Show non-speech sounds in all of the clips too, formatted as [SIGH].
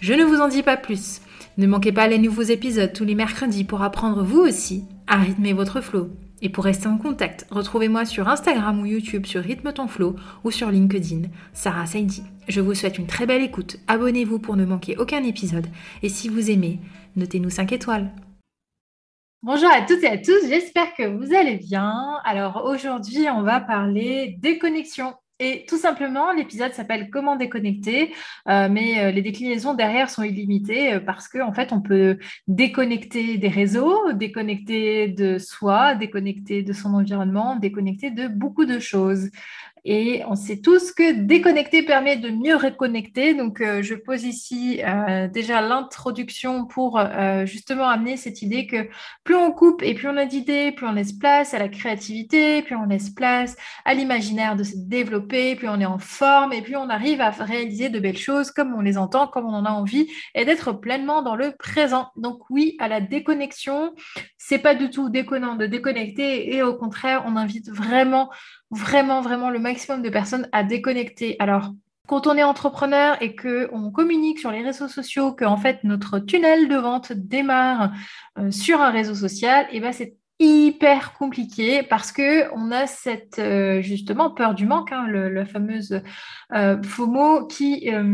Je ne vous en dis pas plus. Ne manquez pas les nouveaux épisodes tous les mercredis pour apprendre vous aussi à rythmer votre flow. Et pour rester en contact, retrouvez-moi sur Instagram ou YouTube sur Rythme ton flow ou sur LinkedIn, Sarah Saidi. Je vous souhaite une très belle écoute. Abonnez-vous pour ne manquer aucun épisode. Et si vous aimez, notez-nous 5 étoiles. Bonjour à toutes et à tous, j'espère que vous allez bien. Alors aujourd'hui, on va parler déconnexion. Et tout simplement, l'épisode s'appelle Comment déconnecter, euh, mais euh, les déclinaisons derrière sont illimitées euh, parce qu'en en fait, on peut déconnecter des réseaux, déconnecter de soi, déconnecter de son environnement, déconnecter de beaucoup de choses. Et on sait tous que déconnecter permet de mieux reconnecter. Donc, euh, je pose ici euh, déjà l'introduction pour euh, justement amener cette idée que plus on coupe et plus on a d'idées, plus on laisse place à la créativité, plus on laisse place à l'imaginaire de se développer, plus on est en forme et plus on arrive à réaliser de belles choses comme on les entend, comme on en a envie et d'être pleinement dans le présent. Donc, oui, à la déconnexion, c'est pas du tout déconnant de déconnecter et au contraire, on invite vraiment vraiment, vraiment le maximum de personnes à déconnecter. Alors, quand on est entrepreneur et qu'on communique sur les réseaux sociaux, que en fait notre tunnel de vente démarre euh, sur un réseau social, et eh ben c'est hyper compliqué parce que on a cette euh, justement peur du manque, hein, le, la fameuse euh, FOMO qui euh,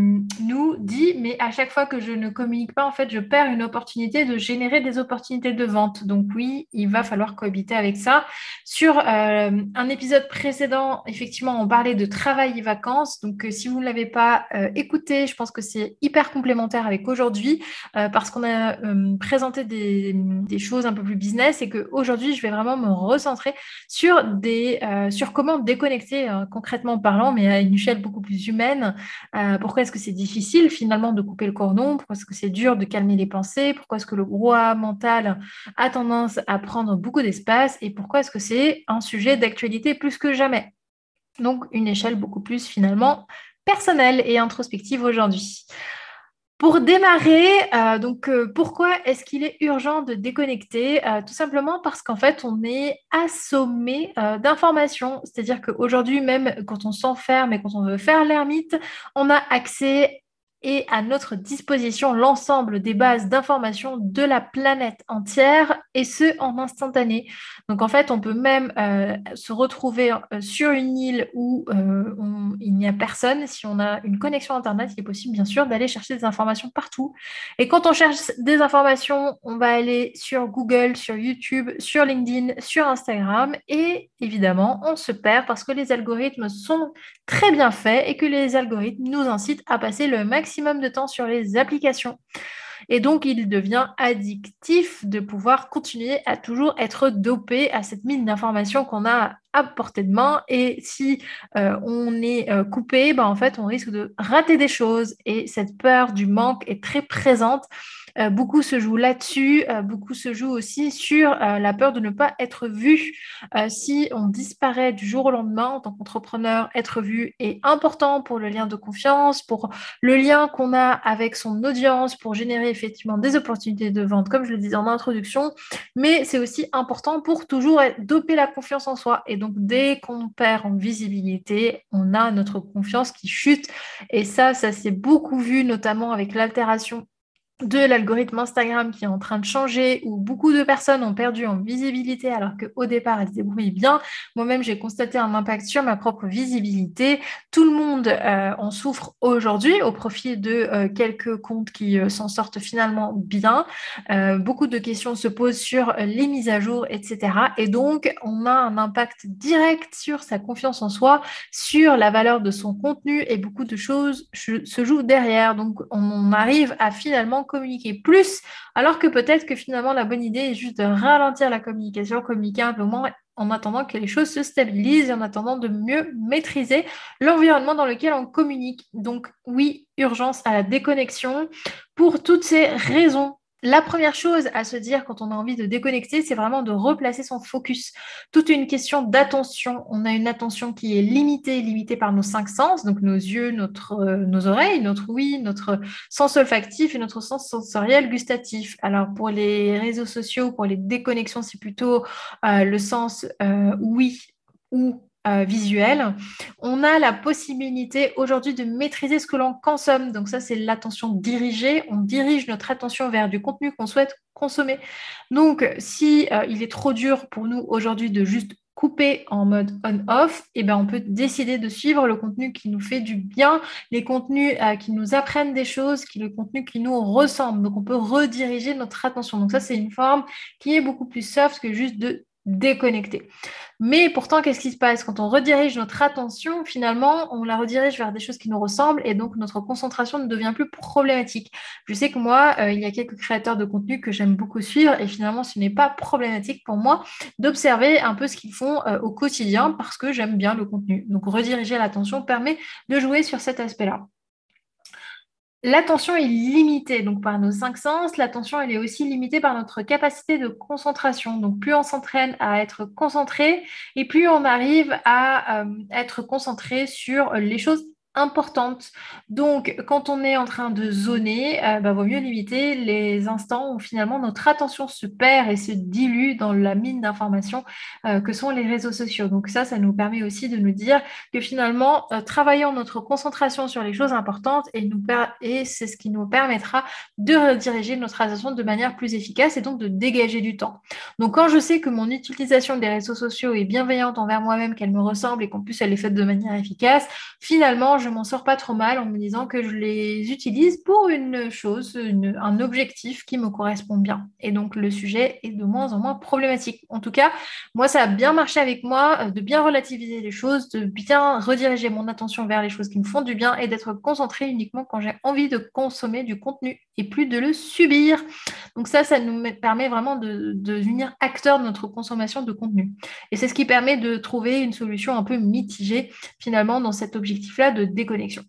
nous dit mais à chaque fois que je ne communique pas, en fait, je perds une opportunité de générer des opportunités de vente. Donc oui, il va falloir cohabiter avec ça. Sur un épisode précédent, effectivement, on parlait de travail et vacances. Donc si vous ne l'avez pas écouté, je pense que c'est hyper complémentaire avec aujourd'hui parce qu'on a présenté des, des, choses un peu plus business et que aujourd'hui aujourd'hui, je vais vraiment me recentrer sur, des, euh, sur comment déconnecter euh, concrètement parlant, mais à une échelle beaucoup plus humaine. Euh, pourquoi est-ce que c'est difficile finalement de couper le cordon? Pourquoi est-ce que c'est dur de calmer les pensées? Pourquoi est-ce que le roi mental a tendance à prendre beaucoup d'espace? Et pourquoi est-ce que c'est un sujet d'actualité plus que jamais? Donc une échelle beaucoup plus finalement personnelle et introspective aujourd'hui. Pour démarrer, euh, donc euh, pourquoi est-ce qu'il est urgent de déconnecter euh, Tout simplement parce qu'en fait, on est assommé d'informations. C'est-à-dire qu'aujourd'hui, même quand on s'enferme et quand on veut faire l'ermite, on a accès et à notre disposition l'ensemble des bases d'informations de la planète entière et ce en instantané. Donc en fait, on peut même euh, se retrouver euh, sur une île où euh, il n'y a personne. Si on a une connexion Internet, il est possible bien sûr d'aller chercher des informations partout. Et quand on cherche des informations, on va aller sur Google, sur YouTube, sur LinkedIn, sur Instagram et évidemment, on se perd parce que les algorithmes sont très bien faits et que les algorithmes nous incitent à passer le maximum de temps sur les applications. Et donc, il devient addictif de pouvoir continuer à toujours être dopé à cette mine d'informations qu'on a à portée de main. Et si euh, on est euh, coupé, ben, en fait, on risque de rater des choses. Et cette peur du manque est très présente. Euh, beaucoup se joue là-dessus, euh, beaucoup se joue aussi sur euh, la peur de ne pas être vu. si on disparaît du jour au lendemain en tant qu'entrepreneur, être vu est important pour le lien de confiance, pour le lien qu'on a avec son audience, pour générer effectivement des opportunités de vente, comme je le disais en introduction, mais c'est aussi important pour toujours doper la confiance en soi. Et donc, dès qu'on perd en visibilité, on a notre confiance qui chute. Et ça, ça s'est beaucoup vu, notamment avec l'altération de l'algorithme Instagram qui est en train de changer, où beaucoup de personnes ont perdu en visibilité alors qu'au départ, elles débrouillaient bien. Moi-même, j'ai constaté un impact sur ma propre visibilité. Tout le monde euh, en souffre aujourd'hui au profit de euh, quelques comptes qui euh, s'en sortent finalement bien. beaucoup de questions se posent sur les mises à jour, etc. Et donc, on a un impact direct sur sa confiance en soi, sur la valeur de son contenu et beaucoup de choses se jouent derrière. Donc, on arrive à finalement communiquer plus, alors que peut-être que finalement la bonne idée est juste de ralentir la communication, communiquer un peu moins en attendant que les choses se stabilisent et en attendant de mieux maîtriser l'environnement dans lequel on communique. Donc oui, urgence à la déconnexion pour toutes ces raisons la première chose à se dire quand on a envie de déconnecter, c'est vraiment de replacer son focus. Toute une question d'attention. On a une attention qui est limitée, limitée par nos cinq sens, donc nos yeux, euh, nos oreilles, notre ouïe, notre sens olfactif et notre sens sensoriel gustatif. Alors pour les réseaux sociaux, pour les déconnexions, c'est plutôt euh, le sens euh, oui ou euh, visuel, on a la possibilité aujourd'hui de maîtriser ce que l'on consomme. Donc ça, c'est l'attention dirigée. On dirige notre attention vers du contenu qu'on souhaite consommer. Donc, si euh, il est trop dur pour nous aujourd'hui de juste couper en mode on-off, eh ben, on peut décider de suivre le contenu qui nous fait du bien, les contenus euh, qui nous apprennent des choses, qui le contenu qui nous ressemble. Donc, on peut rediriger notre attention. Donc, ça, c'est une forme qui est beaucoup plus soft que juste de déconnecté. Mais pourtant, qu'est-ce qui se passe? Quand on redirige notre attention, finalement, on la redirige vers des choses qui nous ressemblent et donc notre concentration ne devient plus problématique. Je sais que moi, euh, il y a quelques créateurs de contenu que j'aime beaucoup suivre et finalement, ce n'est pas problématique pour moi d'observer un peu ce qu'ils font euh, au quotidien parce que j'aime bien le contenu. Donc, rediriger l'attention permet de jouer sur cet aspect-là. L'attention est limitée donc par nos cinq sens. L'attention, elle est aussi limitée par notre capacité de concentration. Donc, plus on s'entraîne à être concentré et plus on arrive à euh, être concentré sur les choses importante. Donc, quand on est en train de zoner, euh, bah, vaut mieux limiter les instants où finalement notre attention se perd et se dilue dans la mine d'informations euh, que sont les réseaux sociaux. Donc ça, ça nous permet aussi de nous dire que finalement, euh, travaillons notre concentration sur les choses importantes et, et c'est ce qui nous permettra de rediriger notre attention de manière plus efficace et donc de dégager du temps. Donc quand je sais que mon utilisation des réseaux sociaux est bienveillante envers moi-même, qu'elle me ressemble et qu'en plus elle est faite de manière efficace, finalement, je m'en sors pas trop mal en me disant que je les utilise pour une chose, un objectif qui me correspond bien. Et donc le sujet est de moins en moins problématique. En tout cas, moi, ça a bien marché avec moi euh, de bien relativiser les choses, de bien rediriger mon attention vers les choses qui me font du bien et d'être concentré uniquement quand j'ai envie de consommer du contenu et plus de le subir. Donc ça, ça nous permet vraiment de, de devenir acteur de notre consommation de contenu. Et c'est ce qui permet de trouver une solution un peu mitigée finalement dans cet objectif-là de déconnexion.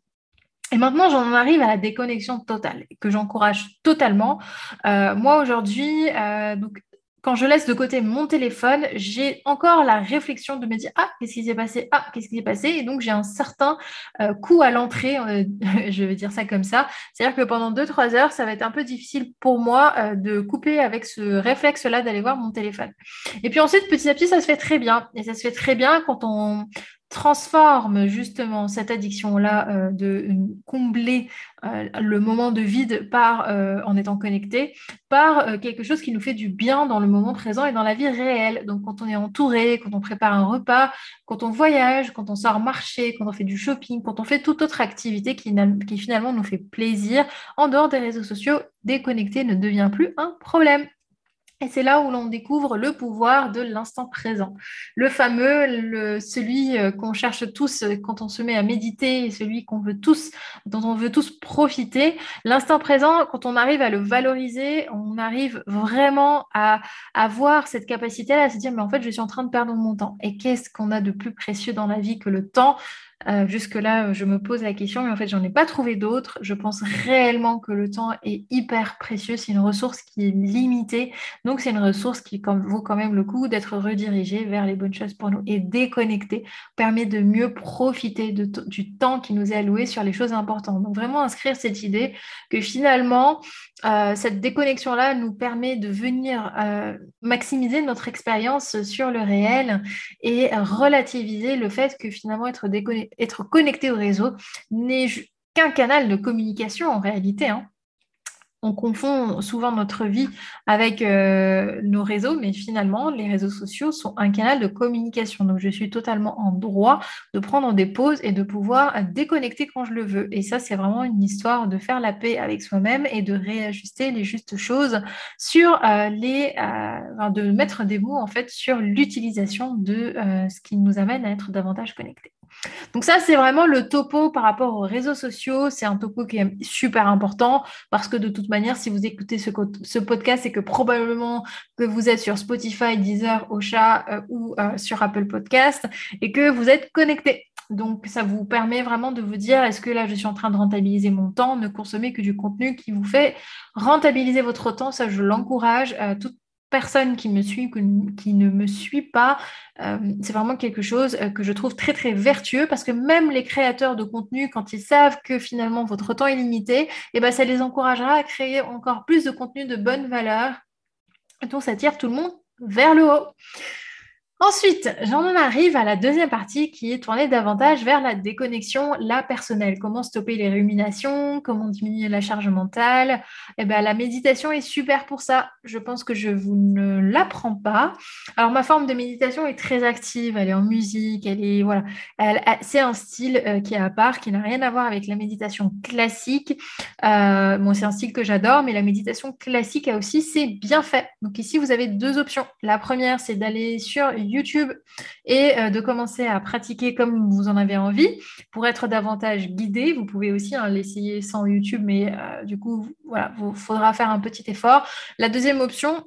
Et maintenant, j'en arrive à la déconnexion totale, que j'encourage totalement. Euh, moi, aujourd'hui, euh, quand je laisse de côté mon téléphone, j'ai encore la réflexion de me dire Ah, qu'est-ce qui s'est passé? Ah, qu'est-ce qui s'est passé? Et donc, j'ai un certain euh, coup à l'entrée, euh, [LAUGHS] je vais dire ça comme ça. C'est-à-dire que pendant 2-3 heures, ça va être un peu difficile pour moi de couper avec ce réflexe-là d'aller voir mon téléphone. Et puis ensuite, petit à petit, ça se fait très bien. Et ça se fait très bien quand on transforme justement cette addiction-là euh, de combler euh, le moment de vide par, euh, en étant connecté par quelque chose qui nous fait du bien dans le moment présent et dans la vie réelle. Donc quand on est entouré, quand on prépare un repas, quand on voyage, quand on sort marcher, quand on fait du shopping, quand on fait toute autre activité qui, qui finalement nous fait plaisir, en dehors des réseaux sociaux, déconnecter ne devient plus un problème. Et c'est là où l'on découvre le pouvoir de l'instant présent. Le fameux, celui euh, qu'on cherche tous euh, quand on se met à méditer, celui qu'on veut tous, dont on veut tous profiter. L'instant présent, quand on arrive à le valoriser, on arrive vraiment à avoir cette capacité à se dire, mais en fait, je suis en train de perdre mon temps. Et qu'est-ce qu'on a de plus précieux dans la vie que le temps euh, jusque-là, je me pose la question, mais en fait, j'en ai pas trouvé d'autres. Je pense réellement que le temps est hyper précieux. C'est une ressource qui est limitée. Donc, c'est une ressource qui vaut quand même le coup d'être redirigée vers les bonnes choses pour nous. Et déconnecter permet de mieux profiter du temps qui nous est alloué sur les choses importantes. Donc, vraiment inscrire cette idée que finalement, euh, cette déconnexion-là nous permet de venir euh, maximiser notre expérience sur le réel et relativiser le fait que finalement être, être connecté au réseau n'est qu'un canal de communication en réalité. Hein. on confond souvent notre vie avec euh, nos réseaux, mais finalement, les réseaux sociaux sont un canal de communication. Donc, je suis totalement en droit de prendre des pauses et de pouvoir déconnecter quand je le veux. Et ça, c'est vraiment une histoire de faire la paix avec soi-même et de réajuster les justes choses sur euh, les, euh, de mettre des mots en fait sur l'utilisation de ce qui nous amène à être davantage connectés. Donc ça, c'est vraiment le topo par rapport aux réseaux sociaux. C'est un topo qui est super important parce que de toute manière, si vous écoutez ce, podcast, c'est que probablement que vous êtes sur Spotify, Deezer, Ocha euh, ou euh, sur Apple Podcast et que vous êtes connecté. Donc, ça vous permet vraiment de vous dire, est-ce que là, je suis en train de rentabiliser mon temps, ne consommer que du contenu qui vous fait rentabiliser votre temps. Ça, je l'encourage. Euh, personne qui me suit, qui ne me suit pas, euh, c'est vraiment quelque chose euh, que je trouve très très vertueux parce que même les créateurs de contenu, quand ils savent que finalement votre temps est limité, eh ben, ça les encouragera à créer encore plus de contenu de bonne valeur. Et donc ça tire tout le monde vers le haut. Ensuite, j'en arrive à la deuxième partie qui est tournée davantage vers la déconnexion, la personnelle. Comment stopper les ruminations, comment diminuer la charge mentale? Eh ben, la méditation est super pour ça. Je pense que je vous ne l'apprends pas. Alors, ma forme de méditation est très active. Elle est en musique. Elle est, voilà. c'est un style euh, qui est à part, qui n'a rien à voir avec la méditation classique. Euh, bon, c'est un style que j'adore, mais la méditation classique a aussi ses bienfaits. Donc, ici, vous avez deux options. La première, c'est d'aller sur YouTube et euh, de commencer à pratiquer comme vous en avez envie pour être davantage guidé. Vous pouvez aussi hein, l'essayer sans YouTube, mais euh, du coup, voilà, il faudra faire un petit effort. La deuxième option,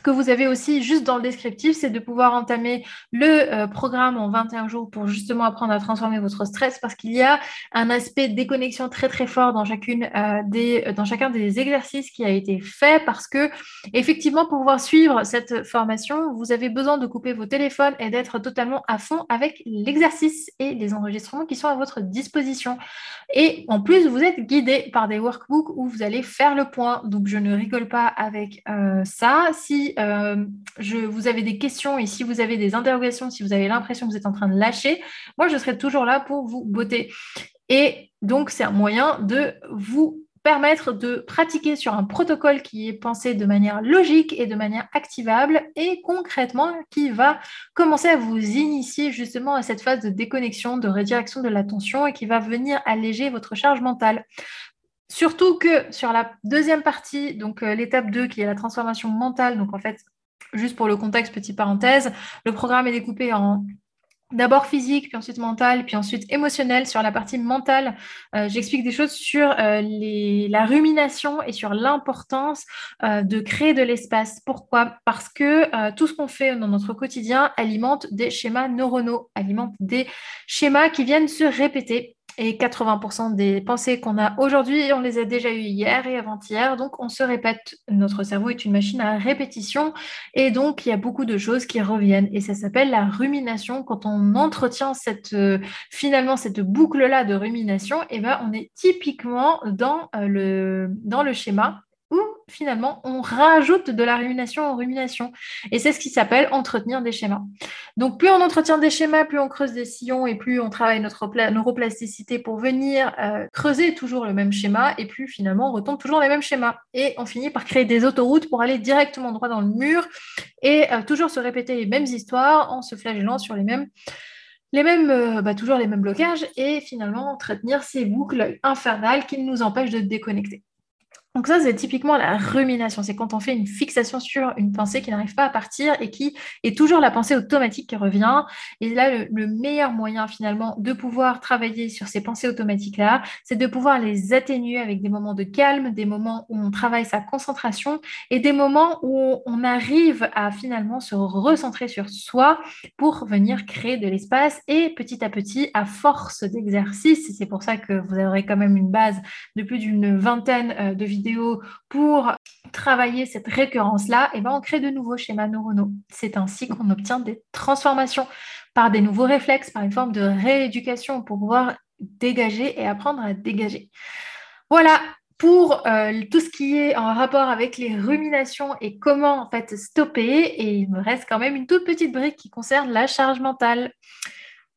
que vous avez aussi juste dans le descriptif, c'est de pouvoir entamer le euh, programme en 21 jours pour justement apprendre à transformer votre stress parce qu'il y a un aspect déconnexion très très fort dans chacune euh, des euh, dans chacun des exercices qui a été fait parce que effectivement pour pouvoir suivre cette formation, vous avez besoin de couper vos téléphones et d'être totalement à fond avec l'exercice et les enregistrements qui sont à votre disposition. Et en plus, vous êtes guidé par des workbooks où vous allez faire le point. Donc je ne rigole pas avec ça. Si euh, je, vous avez des questions et si vous avez des interrogations, si vous avez l'impression que vous êtes en train de lâcher, moi, je serai toujours là pour vous botter. Et donc, c'est un moyen de vous permettre de pratiquer sur un protocole qui est pensé de manière logique et de manière activable et concrètement qui va commencer à vous initier justement à cette phase de déconnexion, de redirection de l'attention et qui va venir alléger votre charge mentale. Surtout que sur la deuxième partie, donc euh, l'étape 2 qui est la transformation mentale, donc en fait, juste pour le contexte, petite parenthèse, le programme est découpé en d'abord physique, puis ensuite mental, puis ensuite émotionnel. Sur la partie mentale, euh, j'explique des choses sur euh, la rumination et sur l'importance de créer de l'espace. Pourquoi? Parce que tout ce qu'on fait dans notre quotidien alimente des schémas neuronaux, alimente des schémas qui viennent se répéter. Et 80% des pensées qu'on a aujourd'hui, on les a déjà eues hier et avant-hier. Donc, on se répète. Notre cerveau est une machine à répétition. Et donc, il y a beaucoup de choses qui reviennent. Et ça s'appelle la rumination. Quand on entretient cette, euh, finalement cette boucle-là de rumination, eh ben, on est typiquement dans, euh, le, dans le schéma finalement on rajoute de la rumination en rumination. Et c'est ce qui s'appelle entretenir des schémas. Donc plus on entretient des schémas, plus on creuse des sillons et plus on travaille notre neuroplasticité pour venir euh, creuser toujours le même schéma et plus finalement on retombe toujours les mêmes schémas. Et on finit par créer des autoroutes pour aller directement droit dans le mur et euh, toujours se répéter les mêmes histoires en se flagellant sur les mêmes les mêmes, euh, bah, toujours les mêmes blocages et finalement entretenir ces boucles infernales qui nous empêchent de déconnecter. Donc ça, c'est typiquement la rumination. C'est quand on fait une fixation sur une pensée qui n'arrive pas à partir et qui est toujours la pensée automatique qui revient. Et là, le, meilleur moyen finalement de pouvoir travailler sur ces pensées automatiques-là, c'est de pouvoir les atténuer avec des moments de calme, des moments où on travaille sa concentration et des moments où on arrive à finalement se recentrer sur soi pour venir créer de l'espace et petit à petit, à force d'exercice, c'est pour ça que vous aurez quand même une base de plus d'une vingtaine euh, de vidéos pour travailler cette récurrence-là, et eh ben on crée de nouveaux schémas neuronaux. C'est ainsi qu'on obtient des transformations par des nouveaux réflexes, par une forme de rééducation pour pouvoir dégager et apprendre à dégager. Voilà pour euh, tout ce qui est en rapport avec les ruminations et comment en fait stopper. Et il me reste quand même une toute petite brique qui concerne la charge mentale.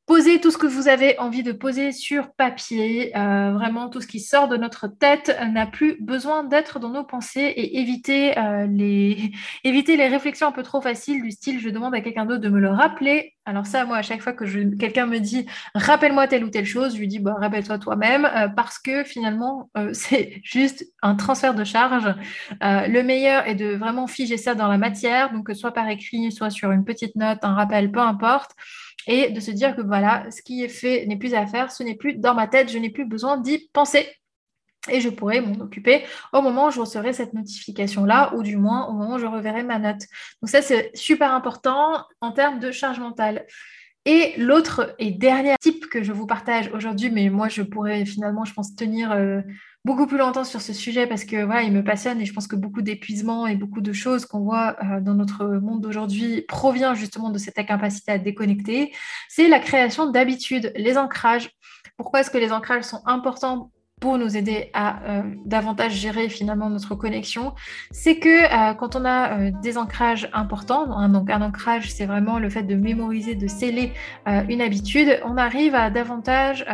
Posez tout ce que vous avez envie de poser sur papier. Euh, vraiment, tout ce qui sort de notre tête n'a plus besoin d'être dans nos pensées et éviter, euh, les... [LAUGHS] éviter les réflexions un peu trop faciles du style je demande à quelqu'un d'autre de me le rappeler. Alors ça, moi, à chaque fois que quelqu'un me dit rappelle-moi telle ou telle chose, je lui dis bah, rappelle-toi toi-même euh, parce que finalement, [LAUGHS] c'est juste un transfert de charge. le meilleur est de vraiment figer ça dans la matière, donc soit par écrit, soit sur une petite note, un rappel, peu importe et de se dire que voilà, ce qui est fait n'est plus à faire, ce n'est plus dans ma tête, je n'ai plus besoin d'y penser. Et je pourrai m'en occuper au moment où je recevrai cette notification-là, ou du moins au moment où je reverrai ma note. Donc ça, c'est super important en termes de charge mentale. Et l'autre et dernier type que je vous partage aujourd'hui, mais moi je pourrais finalement, je pense, tenir euh, beaucoup plus longtemps sur ce sujet parce que voilà, il me passionne et je pense que beaucoup d'épuisement et beaucoup de choses qu'on voit euh, dans notre monde d'aujourd'hui provient justement de cette incapacité à déconnecter. C'est la création d'habitudes, les ancrages. Pourquoi est-ce que les ancrages sont importants pour nous aider à euh, davantage gérer finalement notre connexion, c'est que euh, quand on a euh, des ancrages importants, hein, donc un ancrage c'est vraiment le fait de mémoriser, de sceller une habitude, on arrive à davantage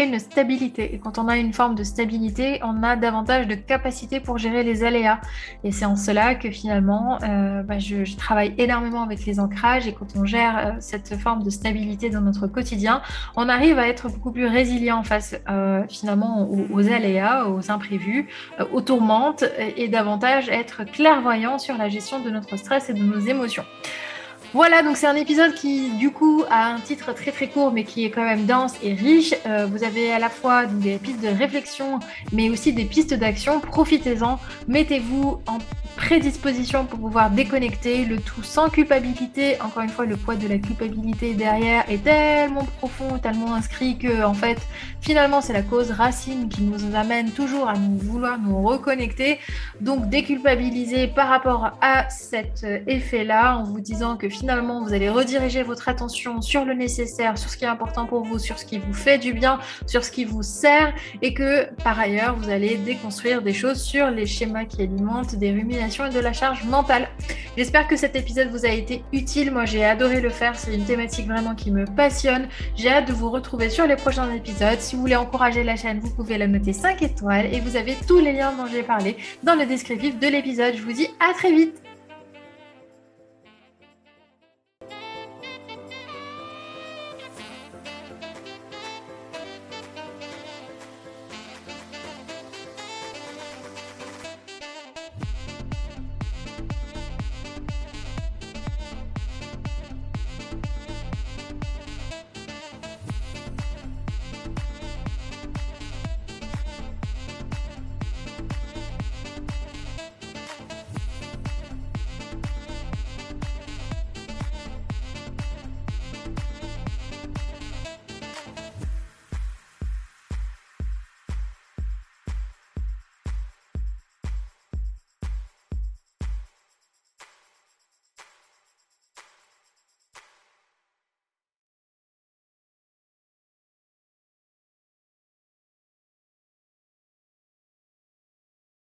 une stabilité. Et quand on a une forme de stabilité, on a davantage de capacité pour gérer les aléas. Et c'est en cela que finalement, euh, bah, je, travaille énormément avec les ancrages. Et quand on gère euh, cette forme de stabilité dans notre quotidien, on arrive à être beaucoup plus résilient face euh, finalement aux, aléas, aux imprévus, aux tourmentes, et davantage être clairvoyant sur la gestion de notre stress et de nos émotions. Voilà, donc c'est un épisode qui, du coup, a un titre très très court, mais qui est quand même dense et riche. Euh, vous avez à la fois des pistes de réflexion, mais aussi des pistes d'action. Profitez-en, mettez-vous en prédisposition pour pouvoir déconnecter, le tout sans culpabilité. Encore une fois, le poids de la culpabilité derrière est tellement profond, tellement inscrit que, en fait, finalement, c'est la cause racine qui nous amène toujours à nous vouloir nous reconnecter. Donc, déculpabiliser par rapport à cet effet-là en vous disant que finalement, vous allez rediriger votre attention sur le nécessaire, sur ce qui est important pour vous, sur ce qui vous fait du bien, sur ce qui vous sert et que, par ailleurs, vous allez déconstruire des choses sur les schémas qui alimentent des ruminations et de la charge mentale. J'espère que cet épisode vous a été utile. Moi, j'ai adoré le faire. C'est une thématique vraiment qui me passionne. J'ai hâte de vous retrouver sur les prochains épisodes. Si vous voulez encourager la chaîne, vous pouvez la noter 5 étoiles et vous avez tous les liens dont j'ai parlé dans le descriptif de l'épisode. Je vous dis à très vite.